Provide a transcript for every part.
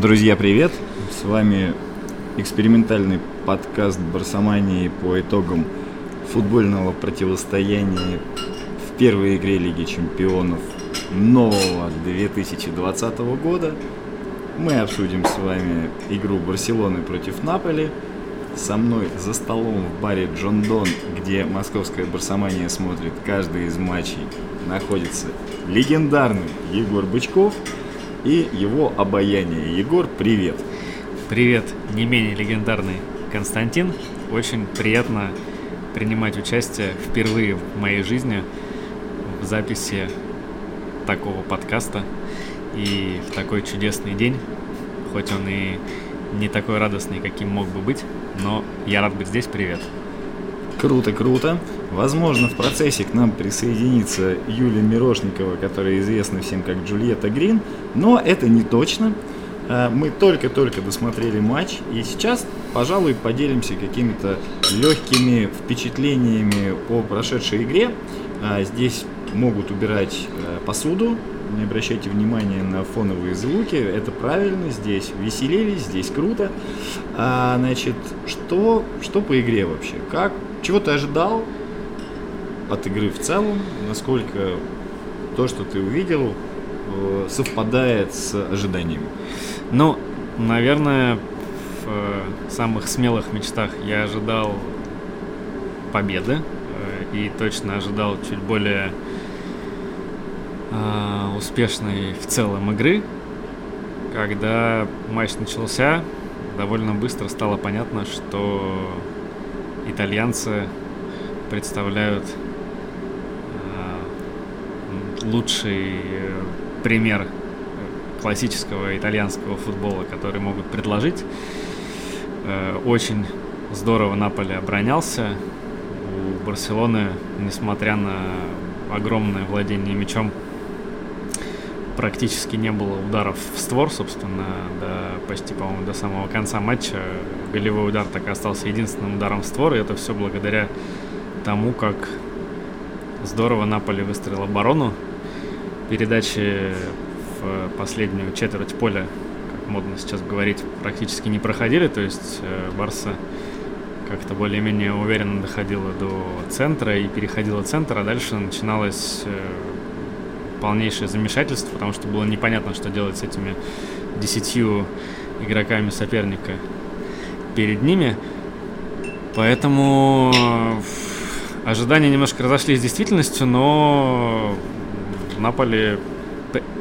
Друзья, привет! С вами экспериментальный подкаст Барсомании по итогам футбольного противостояния в первой игре Лиги Чемпионов нового 2020 года. Мы обсудим с вами игру Барселоны против Наполи. Со мной за столом в баре Джон Дон, где московская Барсомания смотрит каждый из матчей, находится легендарный Егор Бычков – и его обаяние. Егор, привет! Привет, не менее легендарный Константин. Очень приятно принимать участие впервые в моей жизни в записи такого подкаста и в такой чудесный день, хоть он и не такой радостный, каким мог бы быть, но я рад быть здесь. Привет! Круто, круто. Возможно, в процессе к нам присоединится Юлия Мирошникова, которая известна всем как Джульетта Грин, но это не точно. Э, мы только-только досмотрели матч, и сейчас, пожалуй, поделимся какими-то легкими впечатлениями о прошедшей игре. Э, здесь могут убирать э, посуду, не обращайте внимания на фоновые звуки, это правильно, здесь веселились, здесь круто. А, значит, что, что по игре вообще? Как, чего ты ожидал от игры в целом? Насколько то, что ты увидел, э, совпадает с ожиданиями? Ну, наверное, в э, самых смелых мечтах я ожидал победы э, и точно ожидал чуть более успешной в целом игры. Когда матч начался, довольно быстро стало понятно, что итальянцы представляют лучший пример классического итальянского футбола, который могут предложить. Э, очень здорово Наполе оборонялся. У Барселоны, несмотря на огромное владение мячом, практически не было ударов в створ, собственно, до, почти, по-моему, до самого конца матча. Голевой удар так и остался единственным ударом в створ, и это все благодаря тому, как здорово Наполи выстроил оборону. Передачи в последнюю четверть поля, как модно сейчас говорить, практически не проходили, то есть э, Барса как-то более-менее уверенно доходила до центра и переходила центр, а дальше начиналось э, полнейшее замешательство, потому что было непонятно, что делать с этими десятью игроками соперника перед ними. Поэтому э, ожидания немножко разошлись с действительностью, но Наполе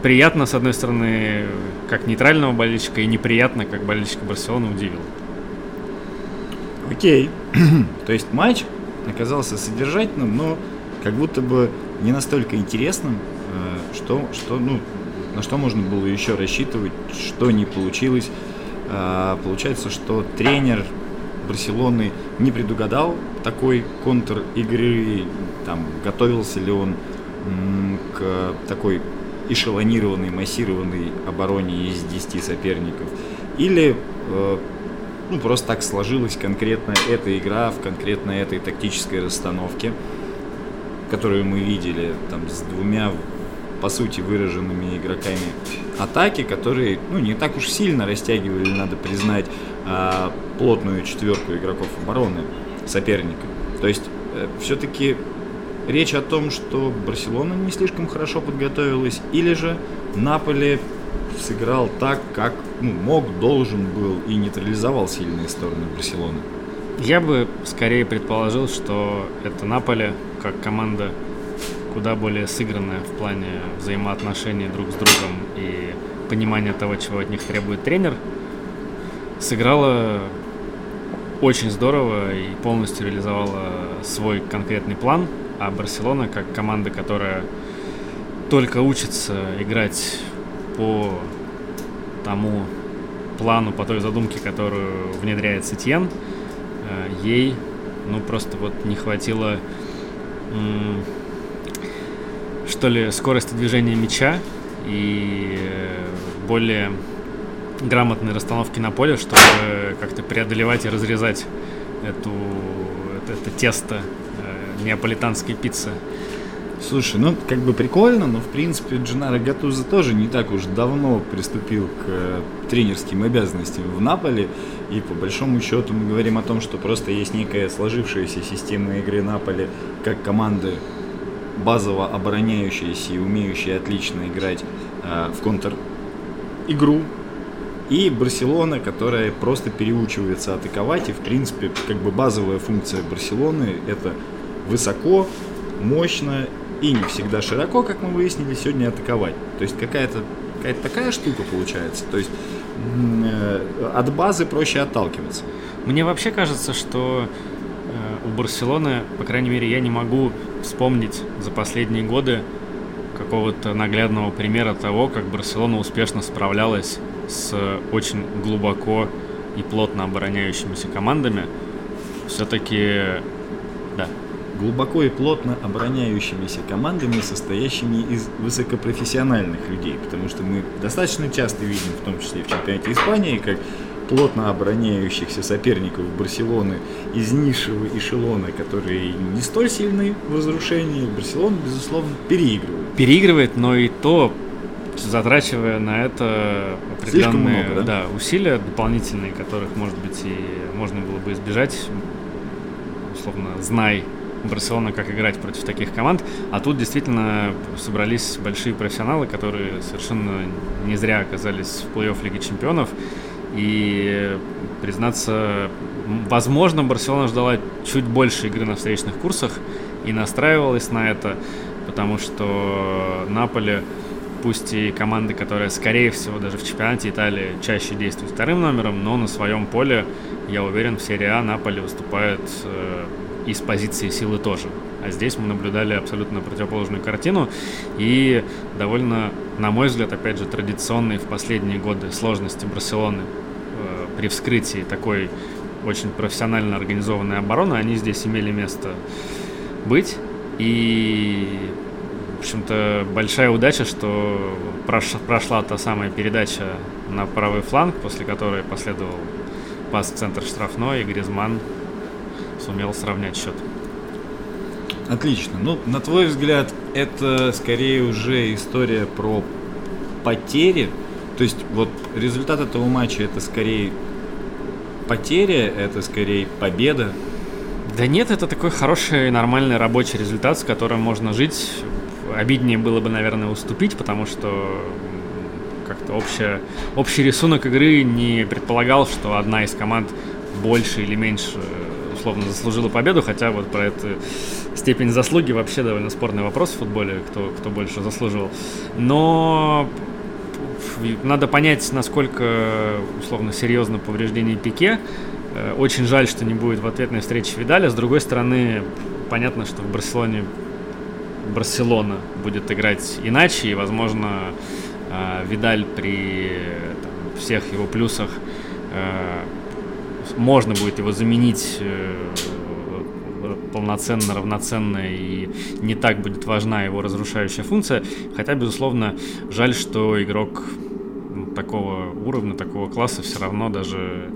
приятно, с одной стороны, как нейтрального болельщика, и неприятно, как болельщика Барселоны удивил. Окей. То есть матч оказался содержательным, но как будто бы не настолько интересным, что, что, ну, на что можно было еще рассчитывать, что не получилось. А, получается, что тренер Барселоны не предугадал такой контр игры, там, готовился ли он к такой эшелонированной, массированной обороне из 10 соперников, или э, ну, просто так сложилась конкретно эта игра в конкретно этой тактической расстановке, которую мы видели там с двумя по сути, выраженными игроками атаки, которые, ну, не так уж сильно растягивали, надо признать, а, плотную четверку игроков обороны соперника. То есть, э, все-таки речь о том, что Барселона не слишком хорошо подготовилась, или же Наполе сыграл так, как ну, мог, должен был и нейтрализовал сильные стороны Барселоны. Я бы скорее предположил, что это Наполе, как команда куда более сыгранная в плане взаимоотношений друг с другом и понимания того, чего от них требует тренер, сыграла очень здорово и полностью реализовала свой конкретный план, а Барселона, как команда, которая только учится играть по тому плану, по той задумке, которую внедряет Сетьен, э, ей ну просто вот не хватило что ли, скорости движения мяча и э, более грамотной расстановки на поле, чтобы как-то преодолевать и разрезать эту, это, это тесто неаполитанской пиццы. Слушай, ну как бы прикольно, но в принципе Дженаро Гатуза тоже не так уж давно приступил к э, тренерским обязанностям в Наполе. И по большому счету мы говорим о том, что просто есть некая сложившаяся система игры Наполи как команды базово обороняющиеся и умеющие отлично играть э, в контр игру. И Барселона, которая просто переучивается атаковать. И в принципе как бы базовая функция Барселоны это высоко, мощно и не всегда широко, как мы выяснили, сегодня атаковать. То есть какая-то какая такая штука получается. То есть э, от базы проще отталкиваться. Мне вообще кажется, что э, у Барселоны, по крайней мере, я не могу вспомнить за последние годы какого-то наглядного примера того, как Барселона успешно справлялась с очень глубоко и плотно обороняющимися командами. Все-таки глубоко и плотно обороняющимися командами, состоящими из высокопрофессиональных людей, потому что мы достаточно часто видим, в том числе в чемпионате Испании, как плотно обороняющихся соперников Барселоны из низшего эшелона, которые не столь сильны в разрушении, Барселона, безусловно, переигрывает. Переигрывает, но и то затрачивая на это определенные много, да? Да, усилия дополнительные, которых, может быть, и можно было бы избежать, условно, знай Барселона, как играть против таких команд. А тут действительно собрались большие профессионалы, которые совершенно не зря оказались в плей-офф Лиги Чемпионов. И, признаться, возможно, Барселона ждала чуть больше игры на встречных курсах и настраивалась на это, потому что Наполе, пусть и команда, которая, скорее всего, даже в чемпионате Италии чаще действует вторым номером, но на своем поле, я уверен, в серии А Наполе выступает э, и с позиции силы тоже. А здесь мы наблюдали абсолютно противоположную картину и довольно, на мой взгляд, опять же, традиционные в последние годы сложности Барселоны э, при вскрытии такой очень профессионально организованной обороны, они здесь имели место быть. И, в общем-то, большая удача, что прош, прошла та самая передача на правый фланг, после которой последовал пас в центр штрафной, и Гризман сумел сравнять счет. Отлично. Ну, на твой взгляд, это скорее уже история про потери. То есть вот результат этого матча это скорее потеря, это скорее победа. Да нет, это такой хороший, нормальный рабочий результат, с которым можно жить. Обиднее было бы, наверное, уступить, потому что как-то общая, общий рисунок игры не предполагал, что одна из команд больше или меньше условно заслужила победу, хотя вот про эту степень заслуги вообще довольно спорный вопрос в футболе, кто, кто больше заслуживал. Но надо понять, насколько условно серьезно повреждение Пике. Э, очень жаль, что не будет в ответной встрече Видаля. С другой стороны, понятно, что в Барселоне Барселона будет играть иначе, и, возможно, э, Видаль при там, всех его плюсах э, можно будет его заменить э, полноценно, равноценно и не так будет важна его разрушающая функция. Хотя, безусловно, жаль, что игрок такого уровня, такого класса все равно даже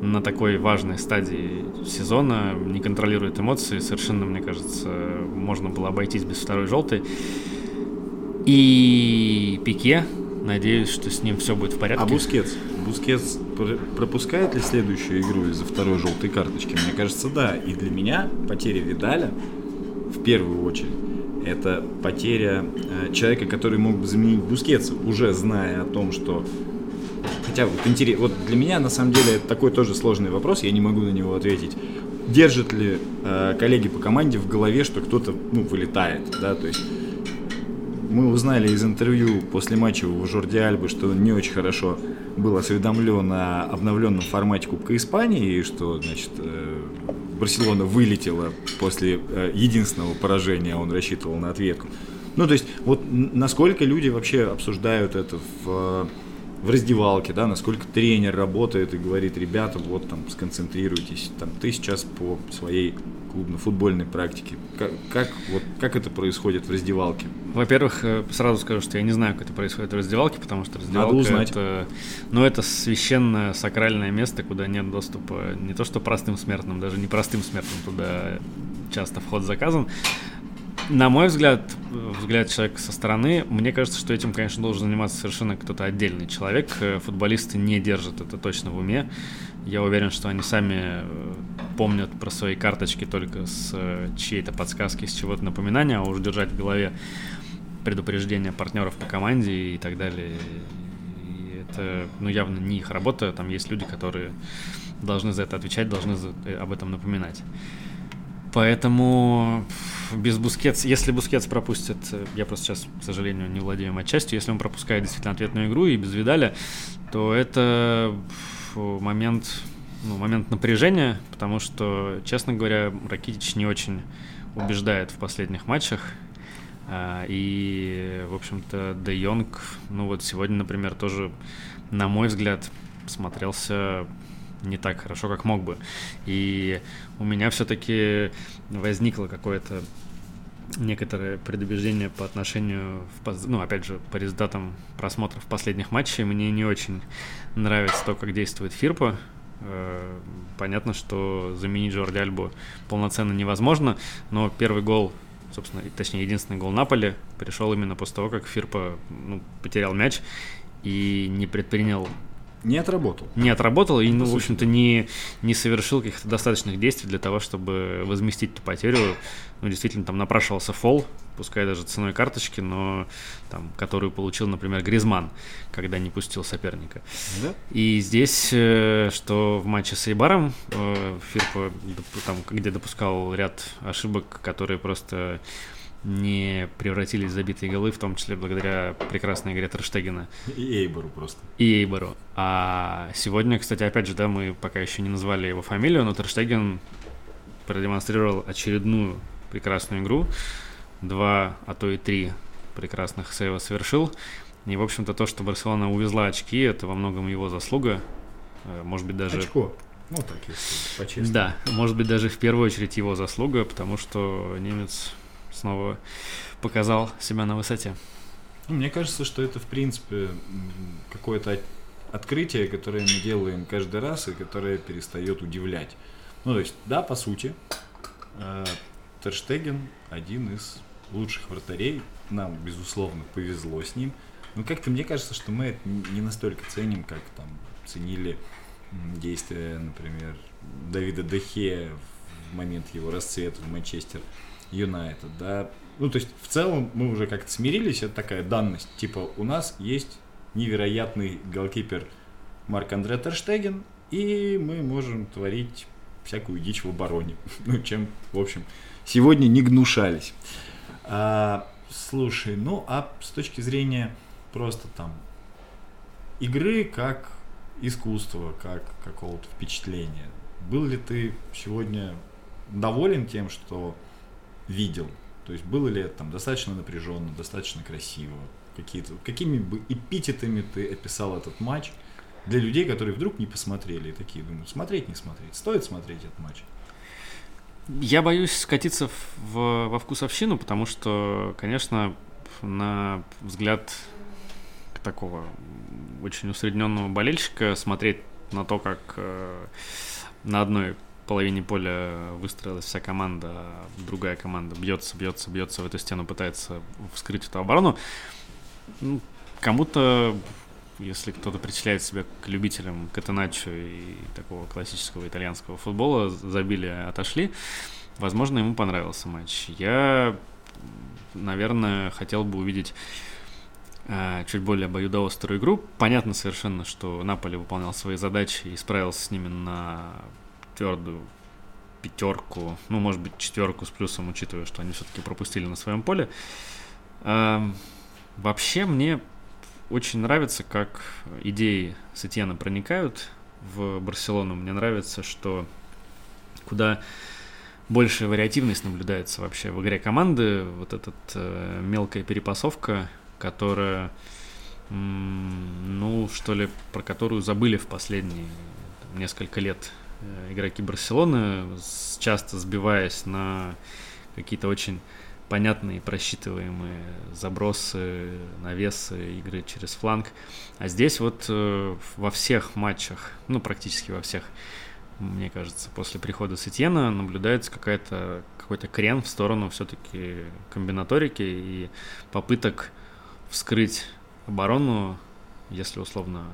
на такой важной стадии сезона не контролирует эмоции. Совершенно, мне кажется, можно было обойтись без второй желтой. И Пике, надеюсь, что с ним все будет в порядке. А Бускетс? Бускетс пропускает ли следующую игру из-за второй желтой карточки? Мне кажется, да. И для меня потеря Видаля в первую очередь это потеря э, человека, который мог бы заменить Бускетса, уже зная о том, что Хотя вот интерес, вот для меня на самом деле это такой тоже сложный вопрос, я не могу на него ответить. Держат ли э, коллеги по команде в голове, что кто-то ну, вылетает, да, то есть мы узнали из интервью после матча у Жорди Альбы, что он не очень хорошо был осведомлен о обновленном формате Кубка Испании, и что, значит, э, Барселона вылетела после э, единственного поражения, он рассчитывал на ответку. Ну, то есть, вот насколько люди вообще обсуждают это в, в раздевалке, да, насколько тренер работает и говорит, ребята, вот там сконцентрируйтесь, там ты сейчас по своей клубно-футбольной практики? Как, как, вот, как это происходит в раздевалке? Во-первых, э, сразу скажу, что я не знаю, как это происходит в раздевалке, потому что раздевалка Надо узнать. это, ну, это священное, сакральное место, куда нет доступа не то что простым смертным, даже не простым смертным туда часто вход заказан. На мой взгляд, взгляд человека со стороны, мне кажется, что этим, конечно, должен заниматься совершенно кто-то отдельный человек. Э, футболисты не держат это точно в уме. Я уверен, что они сами э, помнят про свои карточки только с э, чьей-то подсказки, с чего-то напоминания, а уж держать в голове предупреждения партнеров по команде и так далее. И это, ну, явно не их работа. Там есть люди, которые должны за это отвечать, должны за, об этом напоминать. Поэтому без Бускетс, если Бускетс пропустит, я просто сейчас, к сожалению, не владею матчастью, если он пропускает действительно ответную игру и без Видаля, то это момент, ну, момент напряжения, потому что, честно говоря, Ракитич не очень убеждает в последних матчах. А, и, в общем-то, Де Йонг, ну вот сегодня, например, тоже, на мой взгляд, смотрелся не так хорошо, как мог бы. И у меня все-таки возникло какое-то некоторое предубеждение по отношению, в, ну, опять же, по результатам просмотров последних матчей. Мне не очень нравится то, как действует Фирпа. Э, понятно, что заменить Джорди Альбу полноценно невозможно, но первый гол, собственно, точнее, единственный гол Наполи пришел именно после того, как Фирпа ну, потерял мяч и не предпринял не отработал. Не отработал и, ну, в общем-то, не, не совершил каких-то достаточных действий для того, чтобы возместить эту потерю. Ну, действительно, там напрашивался фол, пускай даже ценой карточки, но там, которую получил, например, Гризман, когда не пустил соперника. Да? И здесь, э, что в матче с Эйбаром, э, Фирпа, там, где допускал ряд ошибок, которые просто не превратились в забитые голы, в том числе благодаря прекрасной игре Терштегена. И Эйбору просто. И Эйбору. А сегодня, кстати, опять же, да, мы пока еще не назвали его фамилию, но Терштеген продемонстрировал очередную прекрасную игру. Два, а то и три прекрасных сейва совершил. И, в общем-то, то, что Барселона увезла очки, это во многом его заслуга. Э, может быть, даже... Очко. Ну, так, если по-честному. Да, может быть, даже в первую очередь его заслуга, потому что немец снова показал себя на высоте. Ну, мне кажется, что это, в принципе, какое-то открытие, которое мы делаем каждый раз и которое перестает удивлять. Ну, то есть, да, по сути, э, Терштеген один из лучших вратарей. Нам, безусловно, повезло с ним. Но как-то мне кажется, что мы это не настолько ценим, как там ценили действия, например, Давида Дехе в момент его расцвета в Манчестер Юнайтед, да. Ну, то есть, в целом, мы уже как-то смирились, это такая данность. Типа, у нас есть невероятный голкипер Марк Андре Терштеген, и мы можем творить всякую дичь в обороне. Ну, чем, в общем, сегодня не гнушались. А, слушай, ну, а с точки зрения просто там игры как искусства, как какого-то впечатления, был ли ты сегодня доволен тем, что видел? То есть было ли это там достаточно напряженно, достаточно красиво? Какие-то, какими бы эпитетами ты описал этот матч для людей, которые вдруг не посмотрели и такие думают, смотреть, не смотреть, стоит смотреть этот матч? Я боюсь скатиться в, во вкусовщину, потому что, конечно, на взгляд такого очень усредненного болельщика смотреть на то, как э, на одной половине поля выстроилась вся команда, а другая команда бьется, бьется, бьется в эту стену, пытается вскрыть эту оборону. Ну, кому-то, если кто-то причисляет себя к любителям катаначо и такого классического итальянского футбола, забили, отошли, возможно, ему понравился матч. Я, наверное, хотел бы увидеть э, чуть более обоюдоострую игру. Понятно совершенно, что Наполе выполнял свои задачи и справился с ними на твердую пятерку, ну, может быть, четверку с плюсом, учитывая, что они все-таки пропустили на своем поле. Эм, вообще мне очень нравится, как идеи Сетьяна проникают в Барселону. Мне нравится, что куда большая вариативность наблюдается вообще в игре команды. Вот эта э, мелкая перепасовка, которая, ну, что ли, про которую забыли в последние там, несколько лет Э, игроки Барселоны, часто сбиваясь на какие-то очень понятные, просчитываемые забросы, навесы, игры через фланг. А здесь вот э, во всех матчах, ну практически во всех, мне кажется, после прихода Сетьена наблюдается какая-то какой-то крен в сторону все-таки комбинаторики и попыток вскрыть оборону, если условно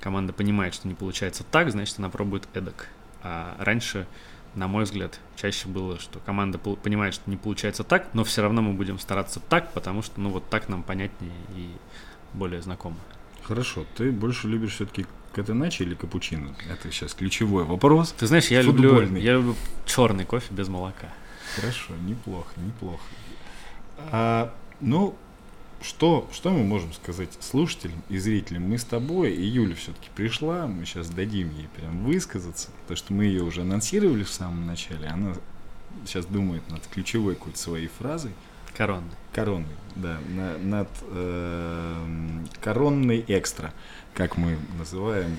команда понимает, что не получается так, значит она пробует эдак. А раньше, на мой взгляд, чаще было, что команда понимает, что не получается так, но все равно мы будем стараться так, потому что ну вот так нам понятнее и более знакомо. Хорошо, ты больше любишь все-таки катеначи или капучино? Это сейчас ключевой вопрос. Ты знаешь, я люблю, я люблю черный кофе без молока. Хорошо, неплохо, неплохо. А, ну, что, что мы можем сказать слушателям и зрителям? Мы с тобой, и Юля все-таки пришла, мы сейчас дадим ей прям высказаться, потому что мы ее уже анонсировали в самом начале, она сейчас думает над ключевой какой-то своей фразой. Коронный. Коронный, да, на, над э, коронный экстра, как мы называем,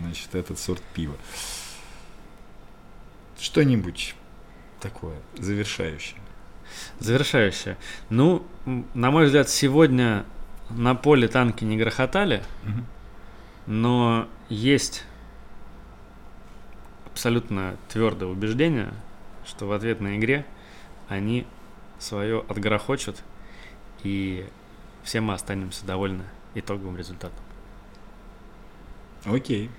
значит, этот сорт пива. Что-нибудь такое завершающее. Завершающее. Ну, на мой взгляд, сегодня на поле танки не грохотали, угу. но есть абсолютно твердое убеждение, что в ответной игре они свое отгрохочут, и все мы останемся довольны итоговым результатом. Окей.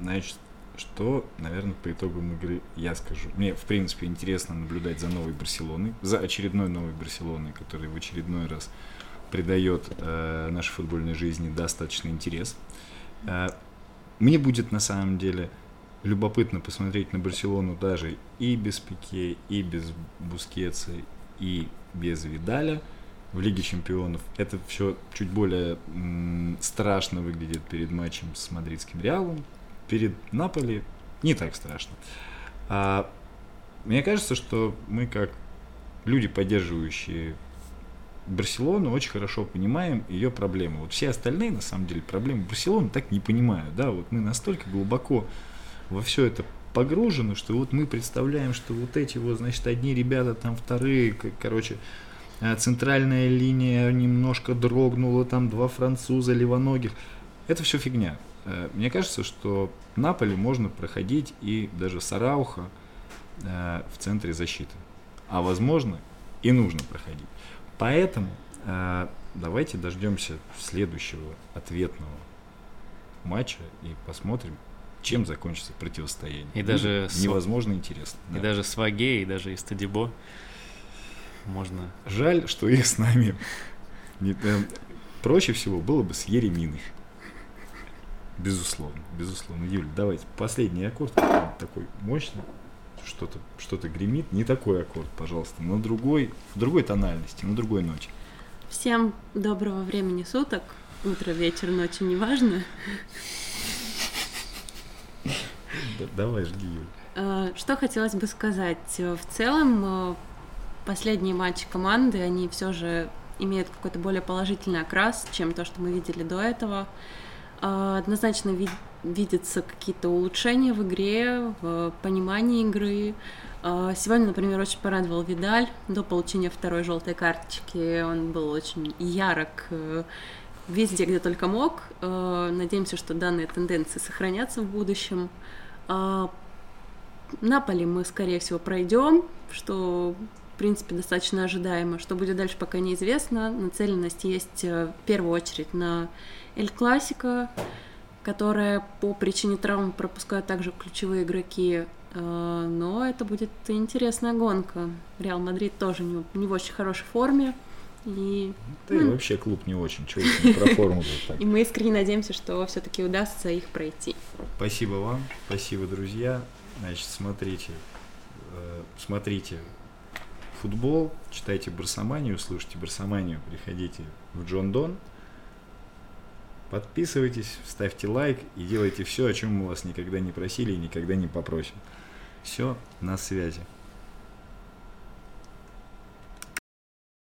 Значит, что, наверное, по итогам игры я скажу. Мне, в принципе, интересно наблюдать за новой Барселоной, за очередной новой Барселоной, которая в очередной раз придает э, нашей футбольной жизни достаточно интерес. Э, мне будет на самом деле любопытно посмотреть на Барселону даже и без Пике, и без Бускетса, и без Видаля в Лиге Чемпионов. Это все чуть более м, страшно выглядит перед матчем с мадридским Реалом, перед Наполи не так страшно. А, мне кажется, что мы как люди, поддерживающие Барселону, очень хорошо понимаем ее проблемы. Вот все остальные, на самом деле, проблемы Барселоны так не понимают. Да? Вот мы настолько глубоко во все это погружены, что вот мы представляем, что вот эти вот, значит, одни ребята, там вторые, короче, а, центральная линия немножко дрогнула, там два француза левоногих. Это все фигня. Э, мне кажется, что Наполе можно проходить и даже Сарауха э, в центре защиты. А возможно и нужно проходить. Поэтому э, давайте дождемся следующего ответного матча и посмотрим, чем закончится противостояние. И даже невозможно с... интересно. И да. даже с Ваге, и даже из Стадибо можно. Жаль, что их с нами. Проще всего было бы с Ереминой. Безусловно, безусловно. Юль, давайте последний аккорд такой мощный, что-то что гремит. Не такой аккорд, пожалуйста, на другой, в другой тональности, на другой ночи. Всем доброго времени суток. Утро, вечер, ночь, неважно. Давай, жги, Юль. А, что хотелось бы сказать? В целом, э, последние матчи команды, они все же имеют какой-то более положительный окрас, чем то, что мы видели до этого. А, однозначно вид видятся какие-то улучшения в игре, в понимании игры. А, сегодня, например, очень порадовал Видаль. До получения второй желтой карточки он был очень ярок э, везде, где только мог. А, надеемся, что данные тенденции сохранятся в будущем. Наполи мы, скорее всего, пройдем, что в принципе, достаточно ожидаемо. Что будет дальше, пока неизвестно. Нацеленность есть э, в первую очередь на Эль Класико, которая по причине травм пропускают также ключевые игроки. Э, но это будет интересная гонка. Реал Мадрид тоже не, не в очень хорошей форме. И, да ну, и вообще клуб не очень, чего про форму. И мы искренне надеемся, что все-таки удастся их пройти. Спасибо вам, спасибо, друзья. Значит, смотрите, э, смотрите футбол, читайте Барсоманию, слушайте Барсоманию, приходите в Джон Дон. Подписывайтесь, ставьте лайк и делайте все, о чем мы вас никогда не просили и никогда не попросим. Все, на связи.